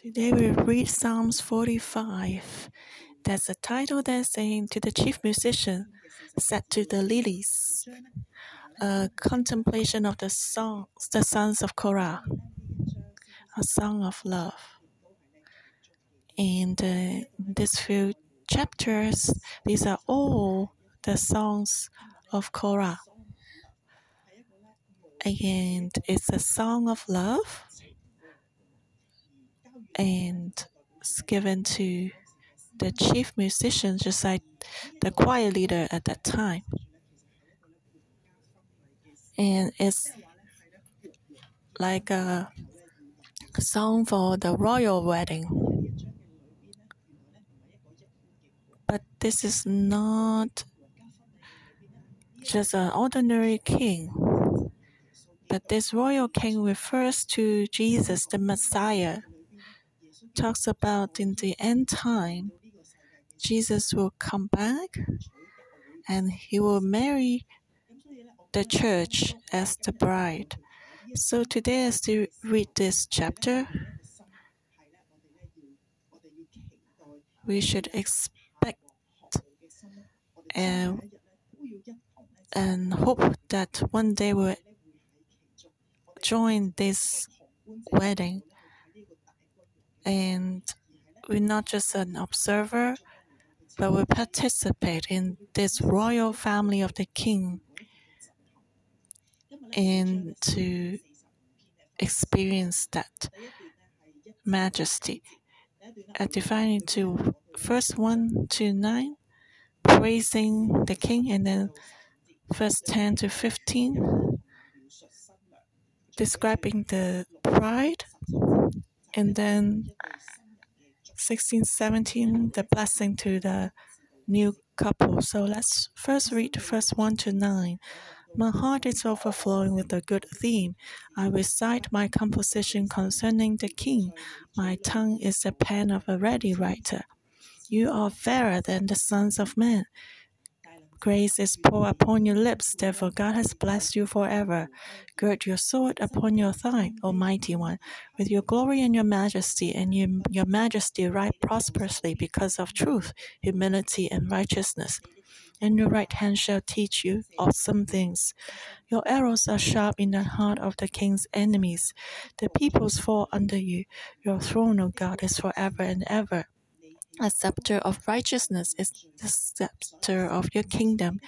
Today we read Psalms 45. That's the title that's saying to the chief musician, set to the lilies. A contemplation of the songs, the sons of Korah, a song of love. And uh, these few chapters, these are all the songs of Korah. And it's a song of love and it's given to the chief musician, just like the choir leader at that time. And it's like a song for the royal wedding. But this is not just an ordinary king. But this royal king refers to Jesus, the Messiah. Talks about in the end time, Jesus will come back and he will marry the church as the bride. So today, as we read this chapter, we should expect and, and hope that one day we'll join this wedding. And we're not just an observer, but we participate in this royal family of the king and to experience that majesty. I divide into first 1 to 9, praising the king, and then verse 10 to 15, describing the bride, and then 16, 17, the blessing to the new couple. So let's first read verse 1 to 9. My heart is overflowing with a good theme. I recite my composition concerning the king. My tongue is the pen of a ready writer. You are fairer than the sons of men. Grace is poured upon your lips, therefore God has blessed you forever. Gird your sword upon your thigh, Almighty One, with your glory and your majesty, and your, your majesty ride prosperously because of truth, humility, and righteousness and your right hand shall teach you awesome things. Your arrows are sharp in the heart of the king's enemies. The peoples fall under you. Your throne, O God, is forever and ever. A scepter of righteousness is the scepter of your kingdom.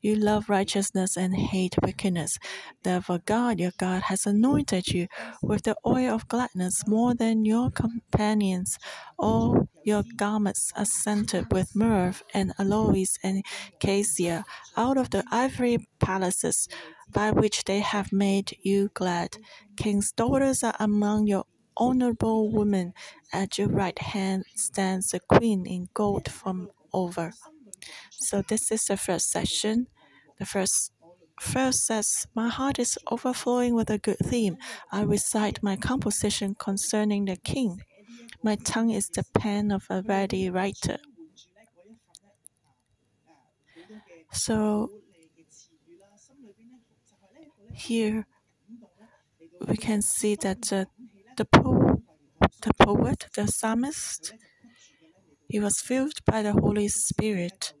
You love righteousness and hate wickedness. Therefore, God, your God, has anointed you with the oil of gladness more than your companions. All your garments are scented with myrrh and aloes and cassia out of the ivory palaces by which they have made you glad. King's daughters are among your honorable woman, At your right hand stands a queen in gold from Ophir. So this is the first section. The first verse says, My heart is overflowing with a good theme. I recite my composition concerning the king. My tongue is the pen of a ready writer. So here we can see that uh, the, po- the poet, the psalmist, he was filled by the Holy Spirit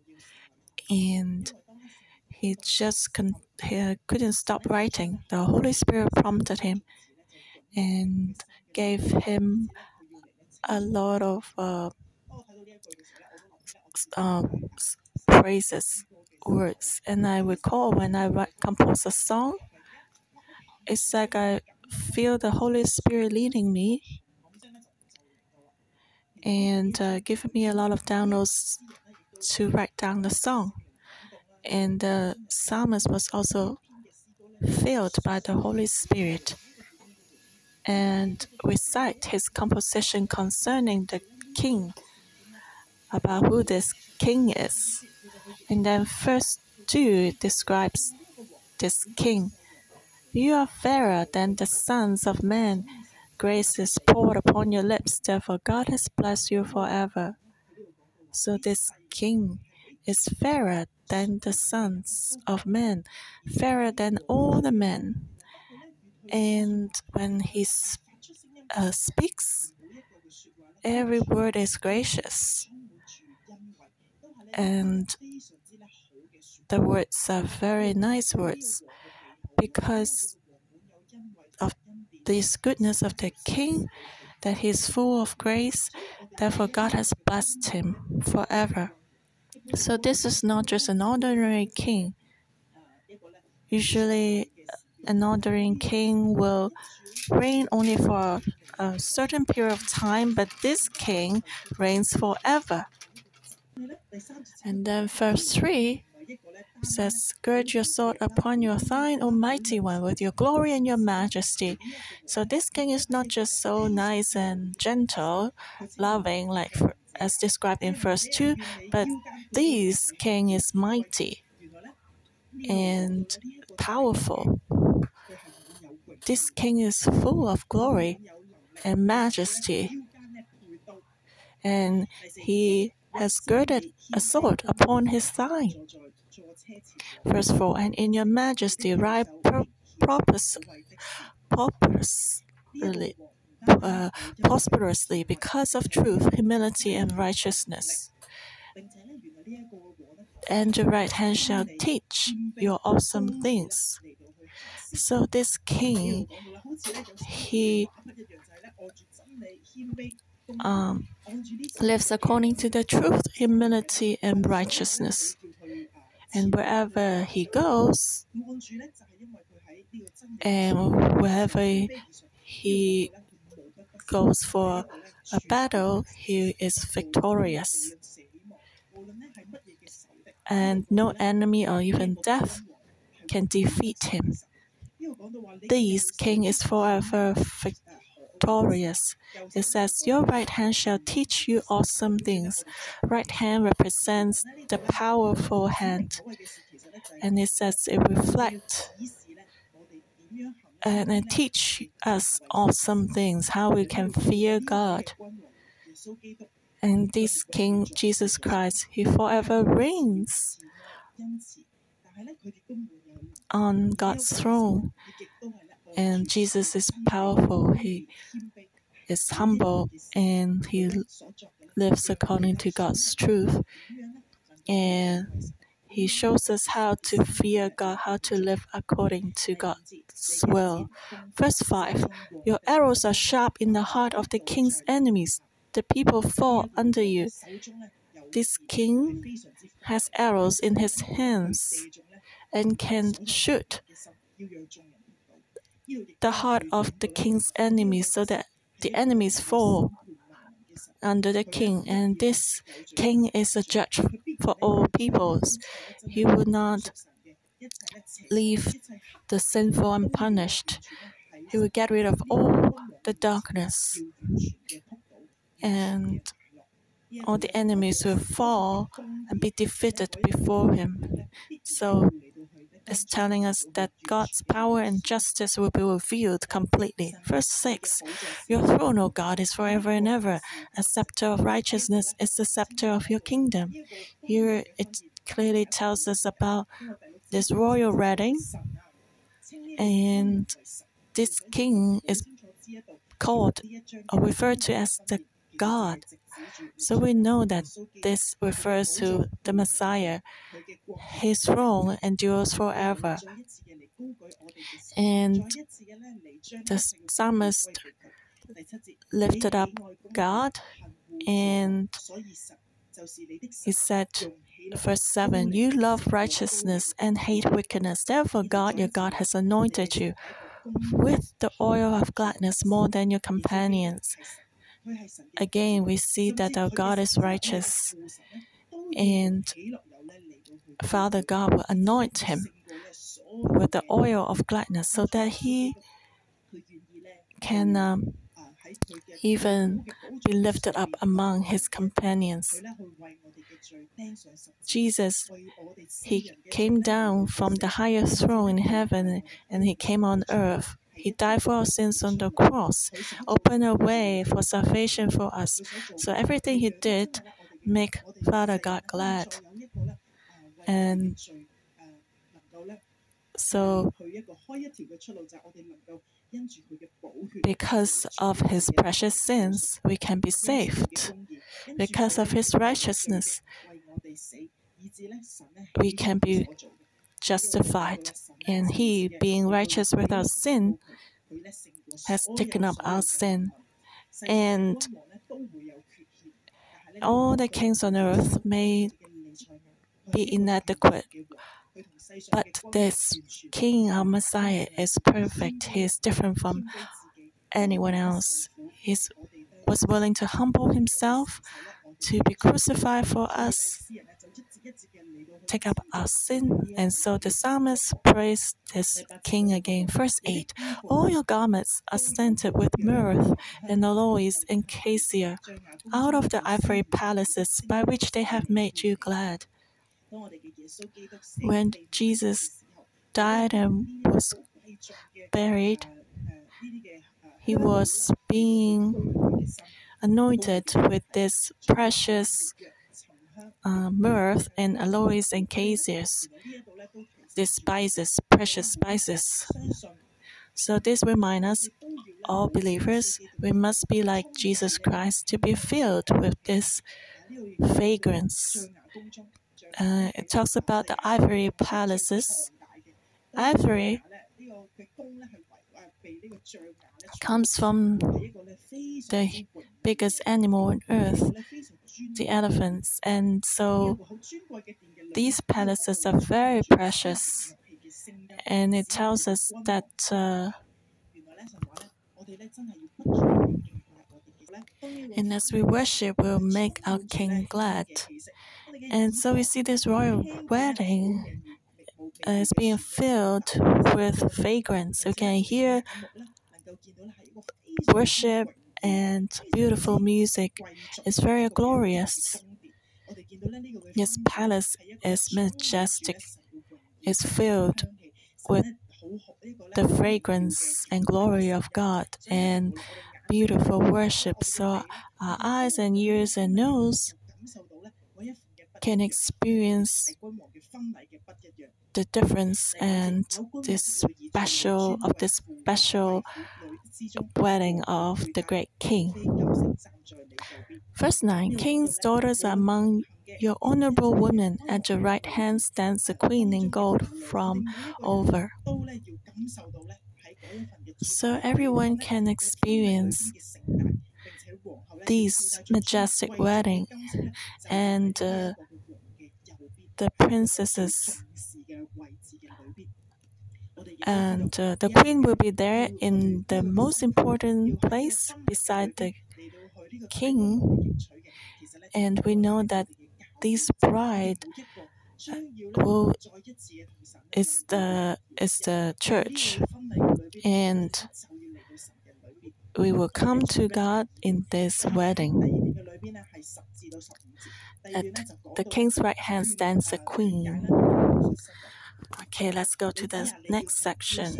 and he just con- he couldn't stop writing. The Holy Spirit prompted him and gave him a lot of uh, um, praises, words. And I recall when I write, compose a song, it's like I feel the Holy Spirit leading me and uh, giving me a lot of downloads to write down the song. And the psalmist was also filled by the Holy Spirit and recite his composition concerning the king, about who this king is. And then first two describes this king. You are fairer than the sons of men. Grace is poured upon your lips, therefore God has blessed you forever. So this king is fairer than the sons of men, fairer than all the men. And when he uh, speaks, every word is gracious, and the words are very nice words because of this goodness of the king, that he is full of grace. Therefore, God has blessed him forever. So, this is not just an ordinary king. Usually, an ordinary king will reign only for a certain period of time, but this king reigns forever. And then, verse 3 says, Gird your sword upon your thigh, Almighty One, with your glory and your majesty. So, this king is not just so nice and gentle, loving, like as described in verse 2, but this king is mighty and powerful. This king is full of glory and majesty, and he has girded a sword upon his thigh. Verse 4 And in your majesty ride prosperously, uh, prosperously because of truth, humility, and righteousness. And your right hand shall teach your awesome things. So this king, he um, lives according to the truth, humility, and righteousness. And wherever he goes, and wherever he goes for a battle, he is victorious. And no enemy or even death can defeat him. This king is forever victorious. It says, Your right hand shall teach you awesome things. Right hand represents the powerful hand. And it says it reflects and it teach us awesome things, how we can fear God. And this King Jesus Christ, He forever reigns on God's throne. And Jesus is powerful. He is humble and he lives according to God's truth. And he shows us how to fear God, how to live according to God's will. Verse 5 Your arrows are sharp in the heart of the king's enemies. The people fall under you. This king has arrows in his hands and can shoot the heart of the king's enemies so that the enemies fall under the king. And this king is a judge for all peoples. He will not leave the sinful unpunished. He will get rid of all the darkness. And all the enemies will fall and be defeated before him. So is telling us that God's power and justice will be revealed completely. Verse 6 Your throne, O God, is forever and ever. A scepter of righteousness is the scepter of your kingdom. Here it clearly tells us about this royal wedding, and this king is called or referred to as the God. So we know that this refers to the Messiah. His throne endures forever. And the psalmist lifted up God and he said, verse 7 You love righteousness and hate wickedness. Therefore, God, your God, has anointed you with the oil of gladness more than your companions. Again, we see that our God is righteous, and Father God will anoint him with the oil of gladness so that he can um, even be lifted up among his companions. Jesus, he came down from the highest throne in heaven and he came on earth he died for our sins on the cross, opened a way for salvation for us. So everything he did make Father God glad. And so Because of his precious sins, we can be saved. Because of his righteousness, we can be justified. And he, being righteous without sin, has taken up our sin. And all the kings on earth may be inadequate, but this King, our Messiah, is perfect. He is different from anyone else. He was willing to humble himself, to be crucified for us, take up our sin. And so the psalmist praised this king again. Verse 8 All your garments are scented with myrrh and aloes and cassia, out of the ivory palaces by which they have made you glad. When Jesus died and was buried, he was being anointed with this precious uh, myrrh and aloes and cassia, these spices, precious spices. So this reminds us, all believers, we must be like Jesus Christ to be filled with this fragrance. Uh, it talks about the ivory palaces. Ivory comes from the biggest animal on earth, the elephants. And so these palaces are very precious. And it tells us that uh, and as we worship, we'll make our King glad. And so we see this royal wedding Uh, is being filled with fragrance. You can hear worship and beautiful music. It's very glorious. This palace is majestic. It's filled with the fragrance and glory of God and beautiful worship. So our eyes and ears and nose can experience the difference and this special of this special wedding of the great king. Verse 9 King's daughters are among your honorable women. At your right hand stands the queen in gold from Ophir. So everyone can experience this majestic wedding and uh, the princesses and uh, the queen will be there in the most important place beside the king and we know that this bride will is the is the church and we will come to God in this wedding. At the king's right hand stands the queen. Okay, let's go to the next section.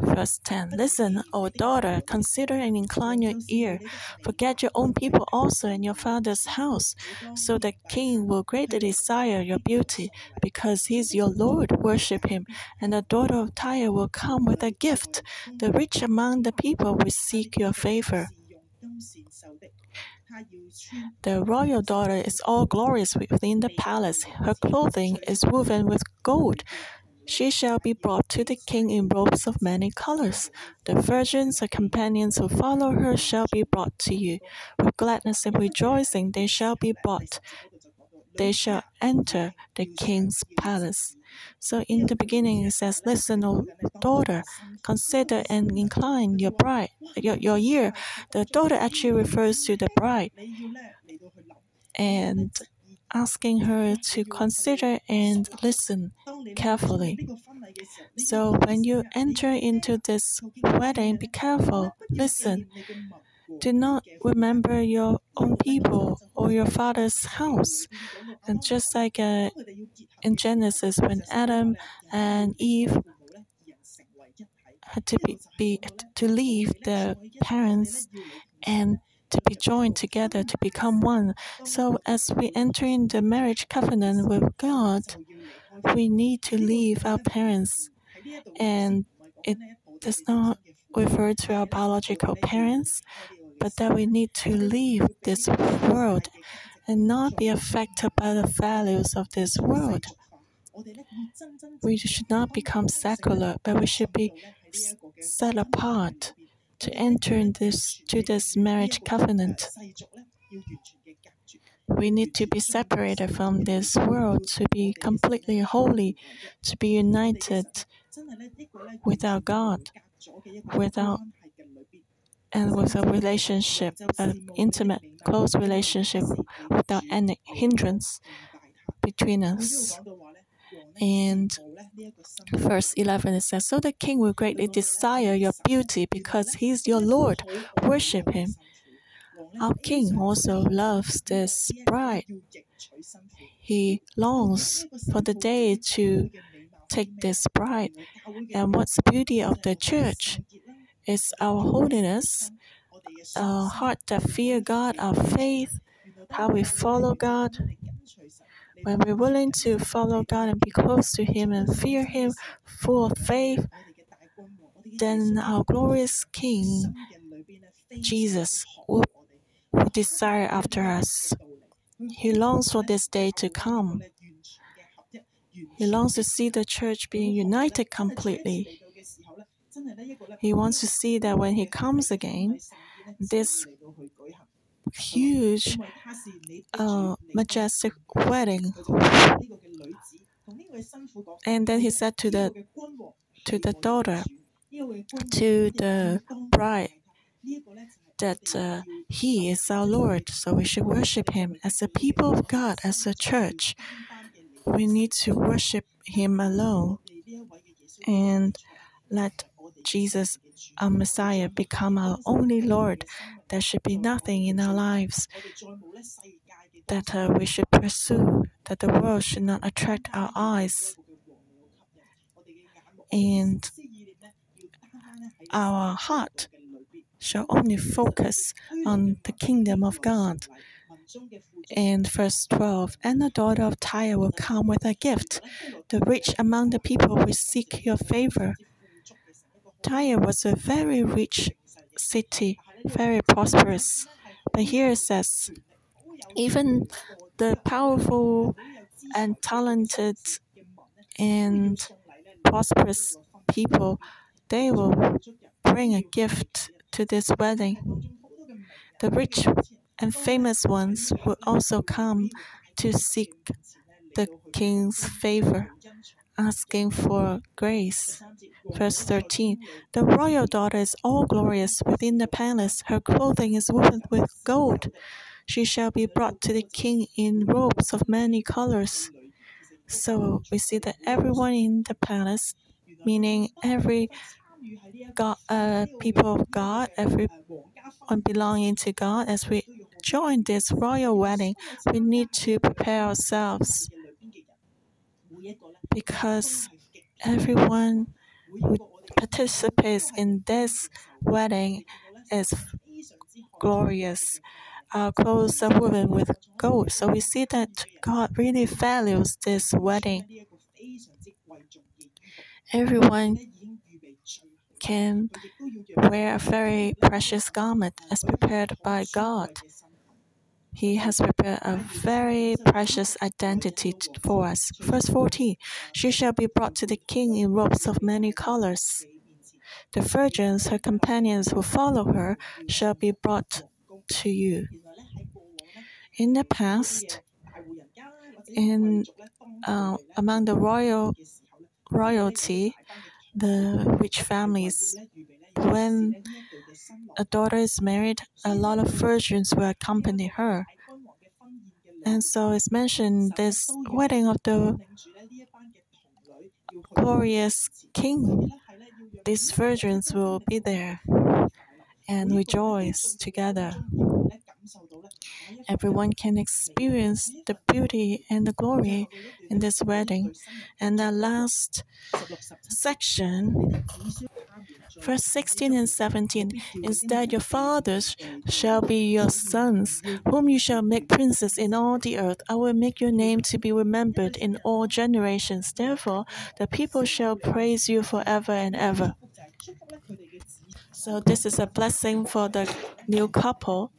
Verse 10 Listen, O daughter, consider and incline your ear. Forget your own people also in your father's house, so the king will greatly desire your beauty, because he is your Lord. Worship him, and the daughter of Tyre will come with a gift. The rich among the people will seek your favor. The royal daughter is all glorious within the palace. Her clothing is woven with gold. She shall be brought to the king in robes of many colors. The virgins, her companions who follow her, shall be brought to you. With gladness and rejoicing, they shall be brought. They shall enter the king's palace. So in the beginning it says, Listen, O daughter, consider and incline your bride, your, your ear. The daughter actually refers to the bride. And asking her to consider and listen carefully. So when you enter into this wedding, be careful, listen. Do not remember your own people or your father's house. And just like uh, in Genesis, when Adam and Eve had to be, be to leave their parents and to be joined together to become one. So as we enter in the marriage covenant with God, we need to leave our parents, and it does not refer to our biological parents, but that we need to leave this world and not be affected by the values of this world. We should not become secular, but we should be set apart to enter in this to this marriage covenant. We need to be separated from this world to be completely holy, to be united with our God, without and with a relationship, an intimate, close relationship without any hindrance between us. And verse 11 it says, So the king will greatly desire your beauty because he is your Lord. Worship him. Our king also loves this bride. He longs for the day to take this bride. And what's the beauty of the church? It's our holiness, our heart that fear God, our faith, how we follow God. When we're willing to follow God and be close to Him and fear Him, full of faith, then our glorious King, Jesus, will, desire after us. He longs for this day to come. He longs to see the church being united completely. He wants to see that when he comes again, this huge, uh, majestic wedding. And then he said to the to the daughter, to the bride, that uh, he is our Lord, so we should worship him as a people of God, as a church. We need to worship him alone and let Jesus, our Messiah, become our only Lord. There should be nothing in our lives that uh, we should pursue, that the world should not attract our eyes. And our heart shall only focus on the kingdom of God. And verse 12 And the daughter of Tyre will come with a gift. The rich among the people will seek your favor. Tyre was a very rich city, very prosperous. But here it says, even the powerful and talented and prosperous people, they will bring a gift to this wedding. The rich and famous ones will also come to seek the king's favor, asking for grace. Verse 13 The royal daughter is all glorious within the palace, her clothing is woven with gold. She shall be brought to the king in robes of many colors. So we see that everyone in the palace, meaning every God, uh, people of God, everyone belonging to God, as we join this royal wedding, we need to prepare ourselves because everyone who participates in this wedding is glorious. Clothes are woven with gold, so we see that God really values this wedding. Everyone can wear a very precious garment as prepared by God. He has prepared a very precious identity for us. Verse 14 She shall be brought to the king in robes of many colors. The virgins, her companions who follow her, shall be brought to you. In the past, in uh, among the royal royalty, the rich families, when a daughter is married, a lot of virgins will accompany her. And so it's mentioned this wedding of the glorious king. These virgins will be there and rejoice together. Everyone can experience the beauty and the glory in this wedding. And the last section, verse 16 and 17 Instead, your fathers shall be your sons, whom you shall make princes in all the earth. I will make your name to be remembered in all generations. Therefore, the people shall praise you forever and ever. So this is a blessing for the new couple,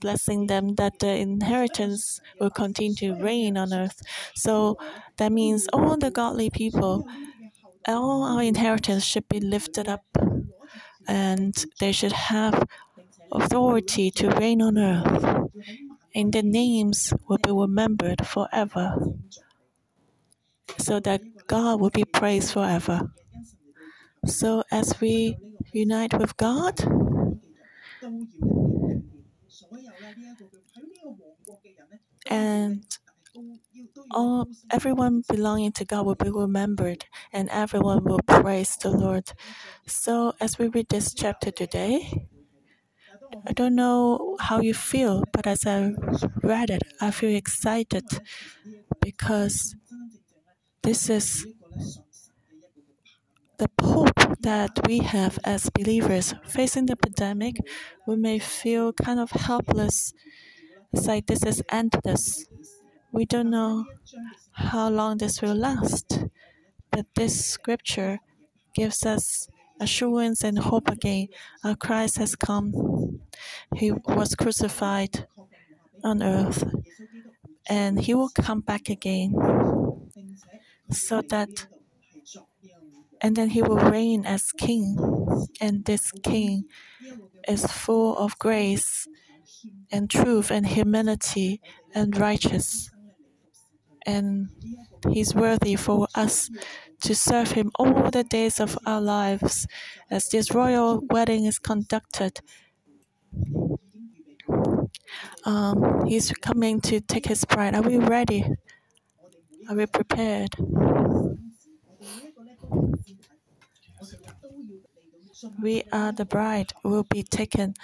blessing them that the inheritance will continue to reign on earth. So that means all the godly people, all our inheritance should be lifted up, and they should have authority to reign on earth. And their names will be remembered forever, so that God will be praised forever. So as we unite with God, and all everyone belonging to God will be remembered, and everyone will praise the Lord. So as we read this chapter today, I don't know how you feel, but as I read it, I feel excited because this is the hope that we have as believers facing the pandemic. We may feel kind of helpless. It's like this is endless. We don't know how long this will last, but this scripture gives us assurance and hope again. Our Christ has come. He was crucified on earth, and he will come back again so that and then he will reign as king and this king is full of grace and truth and humility and righteous and he's worthy for us to serve him all the days of our lives as this royal wedding is conducted. Um, he's coming to take his bride. Are we ready? Are we prepared? We are the bride. Will be taken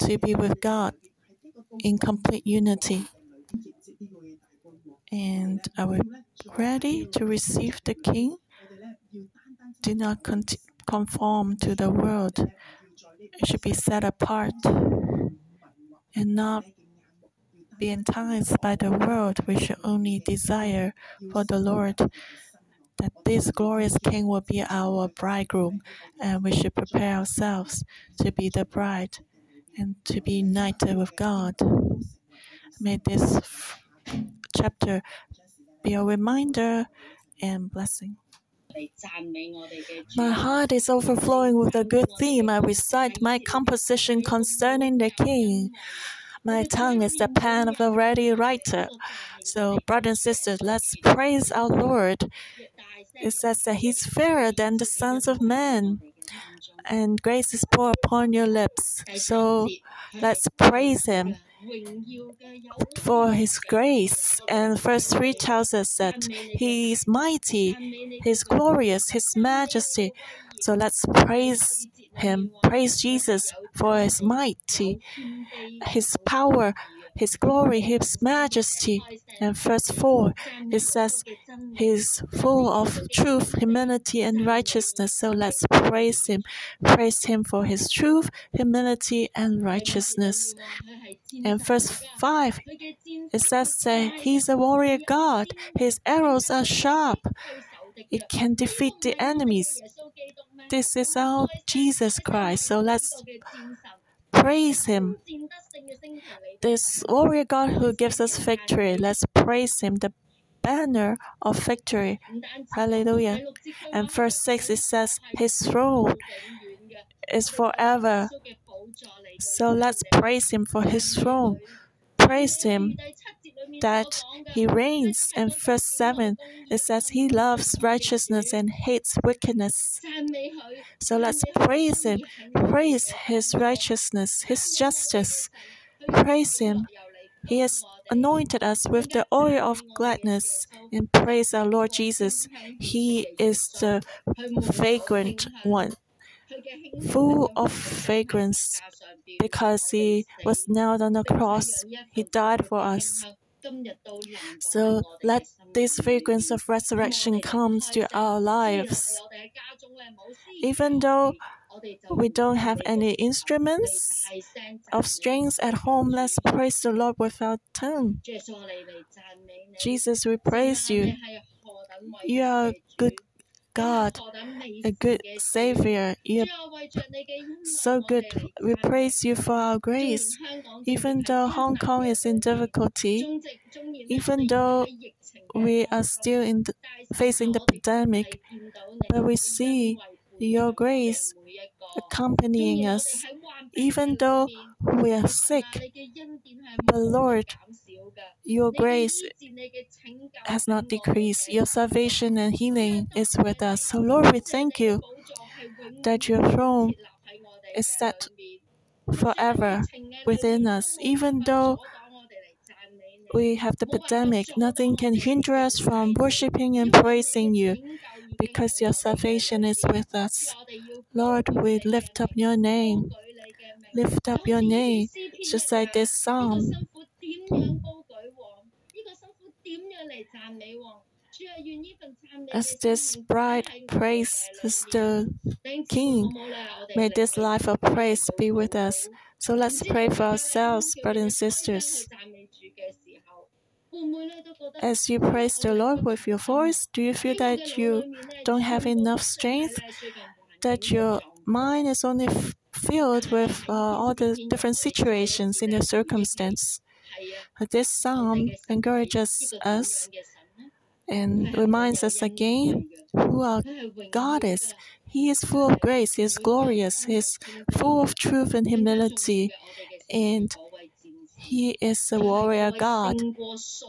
to be with God in complete unity. And are we ready to receive the King? Do not con- conform to the world. It should be set apart and not be enticed by the world. We should only desire for the Lord that this glorious King will be our bridegroom, and we should prepare ourselves to be the bride and to be united with God. May this chapter be a reminder and blessing. My heart is overflowing with a good theme. I recite my composition concerning the King. My tongue is the pen of a ready writer. So, brothers and sisters, let's praise our Lord. It says that He's fairer than the sons of men, and grace is poured upon your lips. So, let's praise Him for his grace. And verse 3 tells us that he is mighty, he's glorious, his majesty. So let's praise him, praise Jesus for his mighty, his power, his glory, his majesty. And verse 4, it says, He's full of truth, humility, and righteousness. So let's praise Him. Praise Him for His truth, humility, and righteousness. And verse 5, it says that He's a warrior God. His arrows are sharp. It can defeat the enemies. This is our Jesus Christ. So let's praise Him. This warrior God who gives us victory, let's praise Him, the banner of victory. Hallelujah. And verse 6 it says, His throne is forever. So let's praise Him for His throne. Praise Him that He reigns. And verse 7 it says, He loves righteousness and hates wickedness. So let's praise Him. Praise His righteousness, His justice. Praise Him. He has anointed us with the oil of gladness and praise our Lord Jesus. He is the fragrant one, full of fragrance, because He was nailed on the cross. He died for us. So let this fragrance of resurrection come to our lives. Even though we don't have any instruments of strings at home. Let's praise the Lord with our tongue. Jesus, we praise you. You are a good God, a good Savior. You're so good. We praise you for our grace. Even though Hong Kong is in difficulty, even though we are still in the, facing the pandemic, but we see your grace accompanying us. Even though we are sick, but Lord, your grace has not decreased. Your salvation and healing is with us. So, Lord, we thank you that your throne is set forever within us. Even though we have the pandemic, nothing can hinder us from worshiping and praising you because your salvation is with us. Lord, we lift up your name. Lift up your name, just like this psalm. As this bride praises the King, may this life of praise be with us. So let's pray for ourselves, brothers and sisters. As you praise the Lord with your voice, do you feel that you don't have enough strength? That your mind is only filled with uh, all the different situations in your circumstance? This psalm encourages us and reminds us again who our God is. He is full of grace, He is glorious, He is full of truth and humility, and He is a warrior God.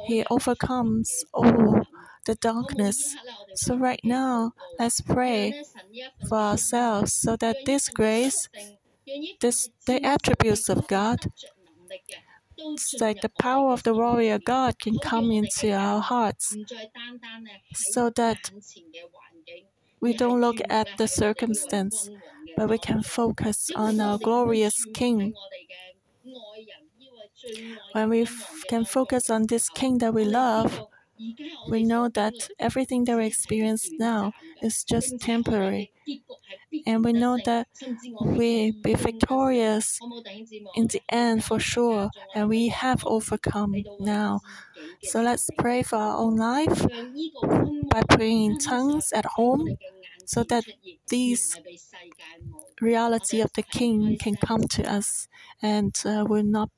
He overcomes all the darkness. So, right now, let's pray for ourselves so that this grace, this, the attributes of God, like the power of the warrior God can come into our hearts so that we don't look at the circumstance, but we can focus on our glorious King. When we can focus on this King that we love, we know that everything that we experience now is just temporary. And we know that we will be victorious in the end for sure, and we have overcome now. So let's pray for our own life by praying in tongues at home so that these reality of the King can come to us and uh, will not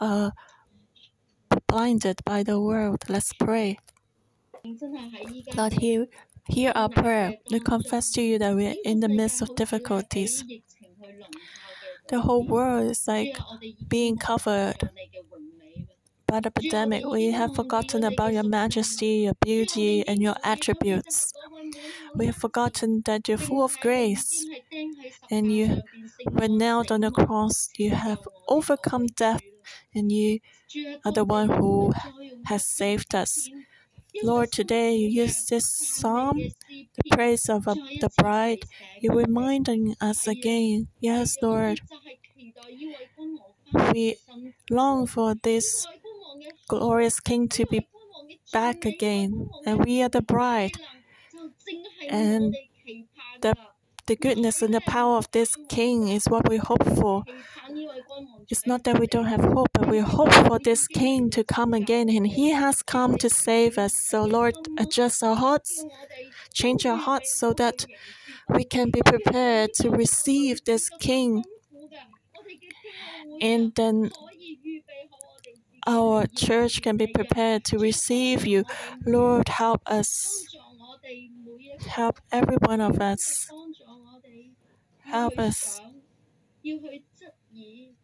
uh, blinded by the world. Let's pray. Lord, hear, hear our prayer. We confess to you that we are in the midst of difficulties. The whole world is like being covered by the pandemic. We have forgotten about your majesty, your beauty, and your attributes. We have forgotten that you're full of grace and you were nailed on the cross. You have overcome death and you are the one who has saved us. Lord, today you use this psalm, the praise of uh, the bride. You're reminding us again, yes, Lord, we long for this glorious King to be back again, and we are the bride. And the, the goodness and the power of this King is what we hope for. It's not that we don't have hope, but we hope for this King to come again, and He has come to save us. So, Lord, adjust our hearts, change our hearts so that we can be prepared to receive this King. And then our church can be prepared to receive you. Lord, help us. Help every one of us. Help us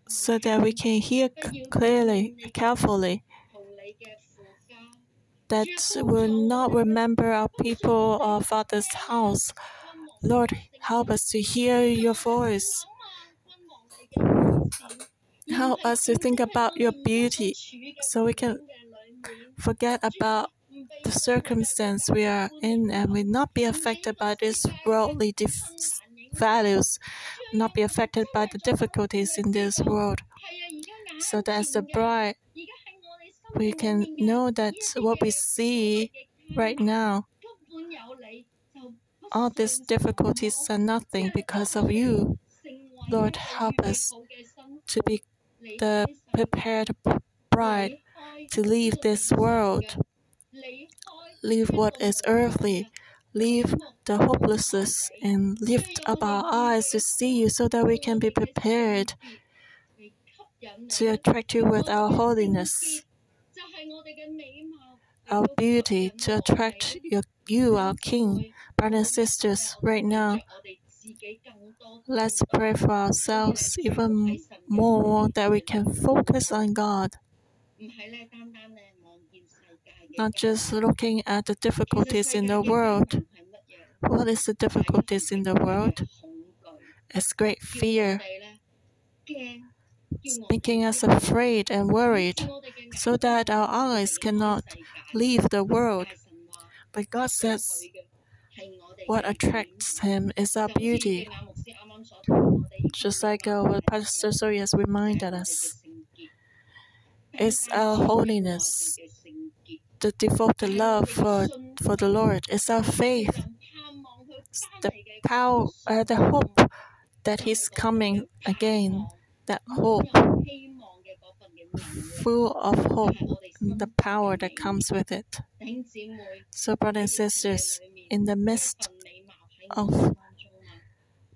so that we can hear clearly, carefully, that will not remember our people or Father's house. Lord, help us to hear your voice. Help us to think about your beauty so we can forget about the circumstance we are in and we not be affected by these worldly values, not be affected by the difficulties in this world. So that as the bride, we can know that what we see right now, all these difficulties are nothing because of you. Lord, help us to be the prepared bride to leave this world, leave what is earthly, leave the hopelessness and lift up our eyes to see you so that we can be prepared to attract you with our holiness, our beauty, to attract your, you, our King. Brothers and sisters, right now, let's pray for ourselves even more that we can focus on God. Not just looking at the difficulties in the world. What is the difficulties in the world? It's great fear, making us afraid and worried, so that our eyes cannot leave the world. But God says, what attracts Him is our beauty. Just like what Pastor Zoe has reminded us, it's our holiness, the devoted love for, for the Lord, it's our faith, the power, uh, the hope that He's coming again, that hope, full of hope, the power that comes with it. So, brothers and sisters, in the midst of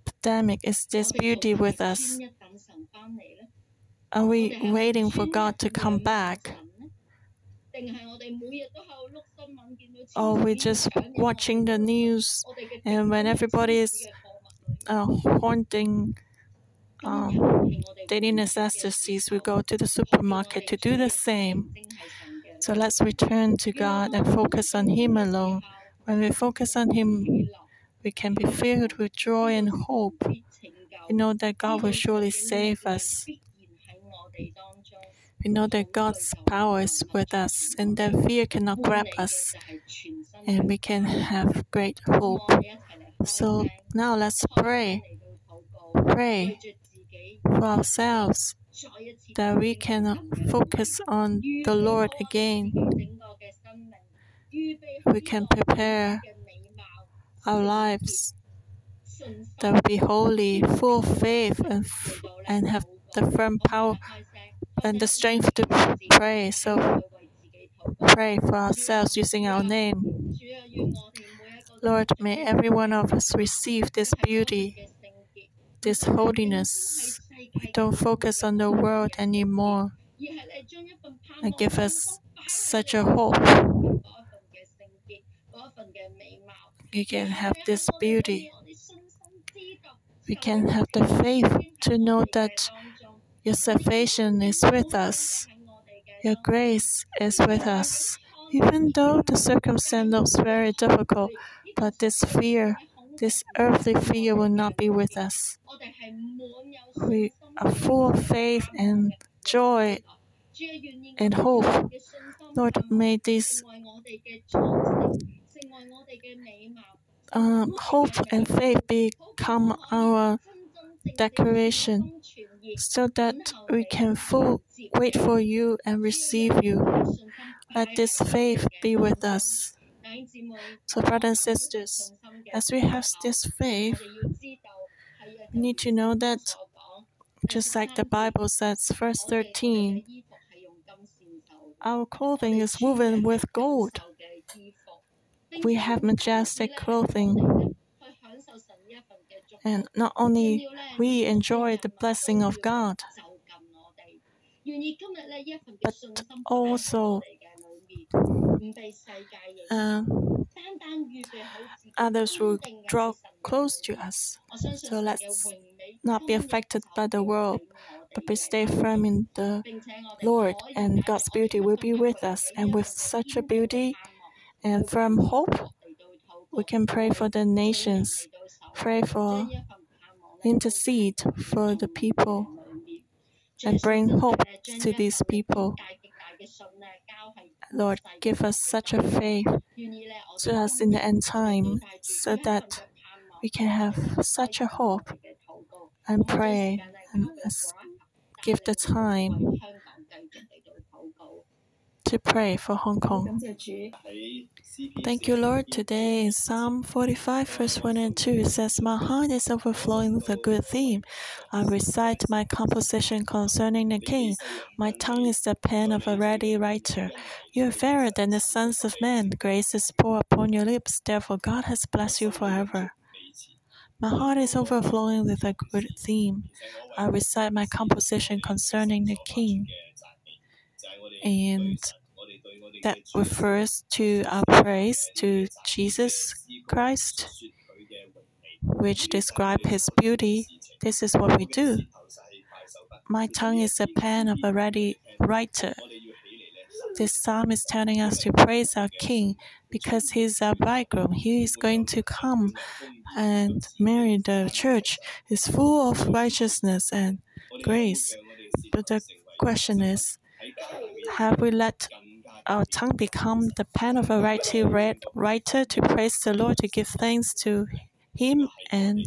pandemic, is this beauty with us? Are we waiting for God to come back? Or we're just watching the news, and when everybody is uh, haunting um, daily necessities, we go to the supermarket to do the same. So let's return to God and focus on Him alone. When we focus on Him, we can be filled with joy and hope. We know that God will surely save us. We know that God's power is with us and that fear cannot grab us, and we can have great hope. So now let's pray. Pray for ourselves that we can focus on the Lord again. We can prepare our lives that will be holy, full of faith, and, and have the firm power and the strength to pray. So pray for ourselves using our name. Lord, may every one of us receive this beauty, this holiness. We don't focus on the world anymore. And give us such a hope. We can have this beauty. We can have the faith to know that your salvation is with us. Your grace is with us. Even though the circumstance looks very difficult, but this fear, this earthly fear will not be with us. We are full of faith and joy and hope. Lord, may this um, hope and faith become our declaration so that we can full wait for you and receive you. Let this faith be with us. So, brothers and sisters, as we have this faith, we need to know that, just like the Bible says, verse 13, our clothing is woven with gold. We have majestic clothing. And not only we enjoy the blessing of God, but also uh, others will draw close to us. So let's not be affected by the world, but we stay firm in the Lord, and God's beauty will be with us. And with such a beauty and firm hope, we can pray for the nations, pray for, intercede for the people, and bring hope to these people. Lord, give us such a faith to us in the end time so that we can have such a hope and pray and give the time to pray for Hong Kong. Thank you, Lord. Today Psalm 45, verse 1 and 2, it says, My heart is overflowing with a good theme. I recite my composition concerning the king. My tongue is the pen of a ready writer. You are fairer than the sons of men. Grace is poured upon your lips. Therefore, God has blessed you forever. My heart is overflowing with a good theme. I recite my composition concerning the king. And that refers to our praise to Jesus Christ, which describe his beauty. This is what we do. My tongue is the pen of a ready writer. This psalm is telling us to praise our King because he is our bridegroom. He is going to come and marry the church. Is full of righteousness and grace. But the question is, have we let our tongue become the pen of a writer to praise the Lord, to give thanks to Him, and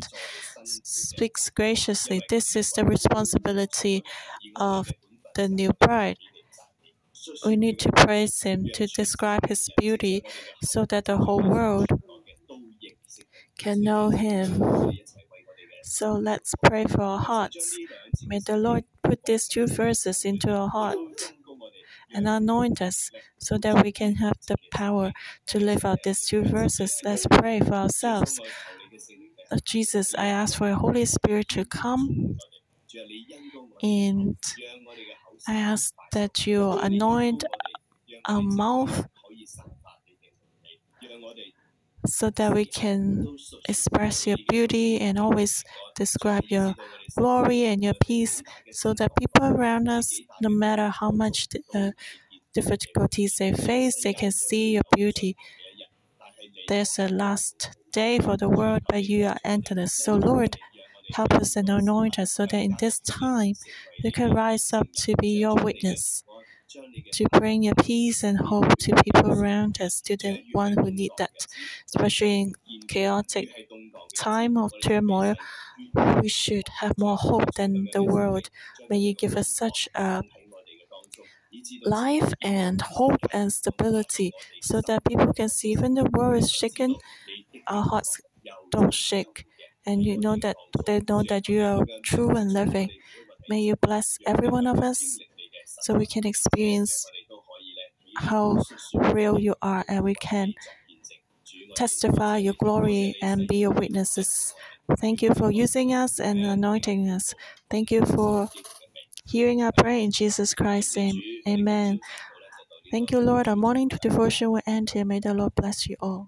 speaks graciously? This is the responsibility of the new bride. We need to praise Him to describe His beauty so that the whole world can know Him. So let's pray for our hearts. May the Lord put these two verses into our heart and anoint us so that we can have the power to live out these two verses. Let's pray for ourselves. Jesus, I ask for your Holy Spirit to come and I ask that you anoint our mouth so that we can express your beauty and always describe your glory and your peace so that people around us, no matter how much uh, difficulties they face, they can see your beauty. There's a last day for the world, but you are endless. So, Lord, help us and anoint us so that in this time we can rise up to be your witness to bring your peace and hope to people around us, to the one who need that, especially in chaotic time of turmoil. We should have more hope than the world. May you give us such a life and hope and stability so that people can see even the world is shaken, our hearts don't shake. And you know that they know that you are true and living. May you bless every one of us so we can experience how real you are and we can testify your glory and be your witnesses. Thank you for using us and anointing us. Thank you for hearing our prayer in Jesus Christ's name. Amen. Thank you, Lord. Our morning devotion will end here. May the Lord bless you all.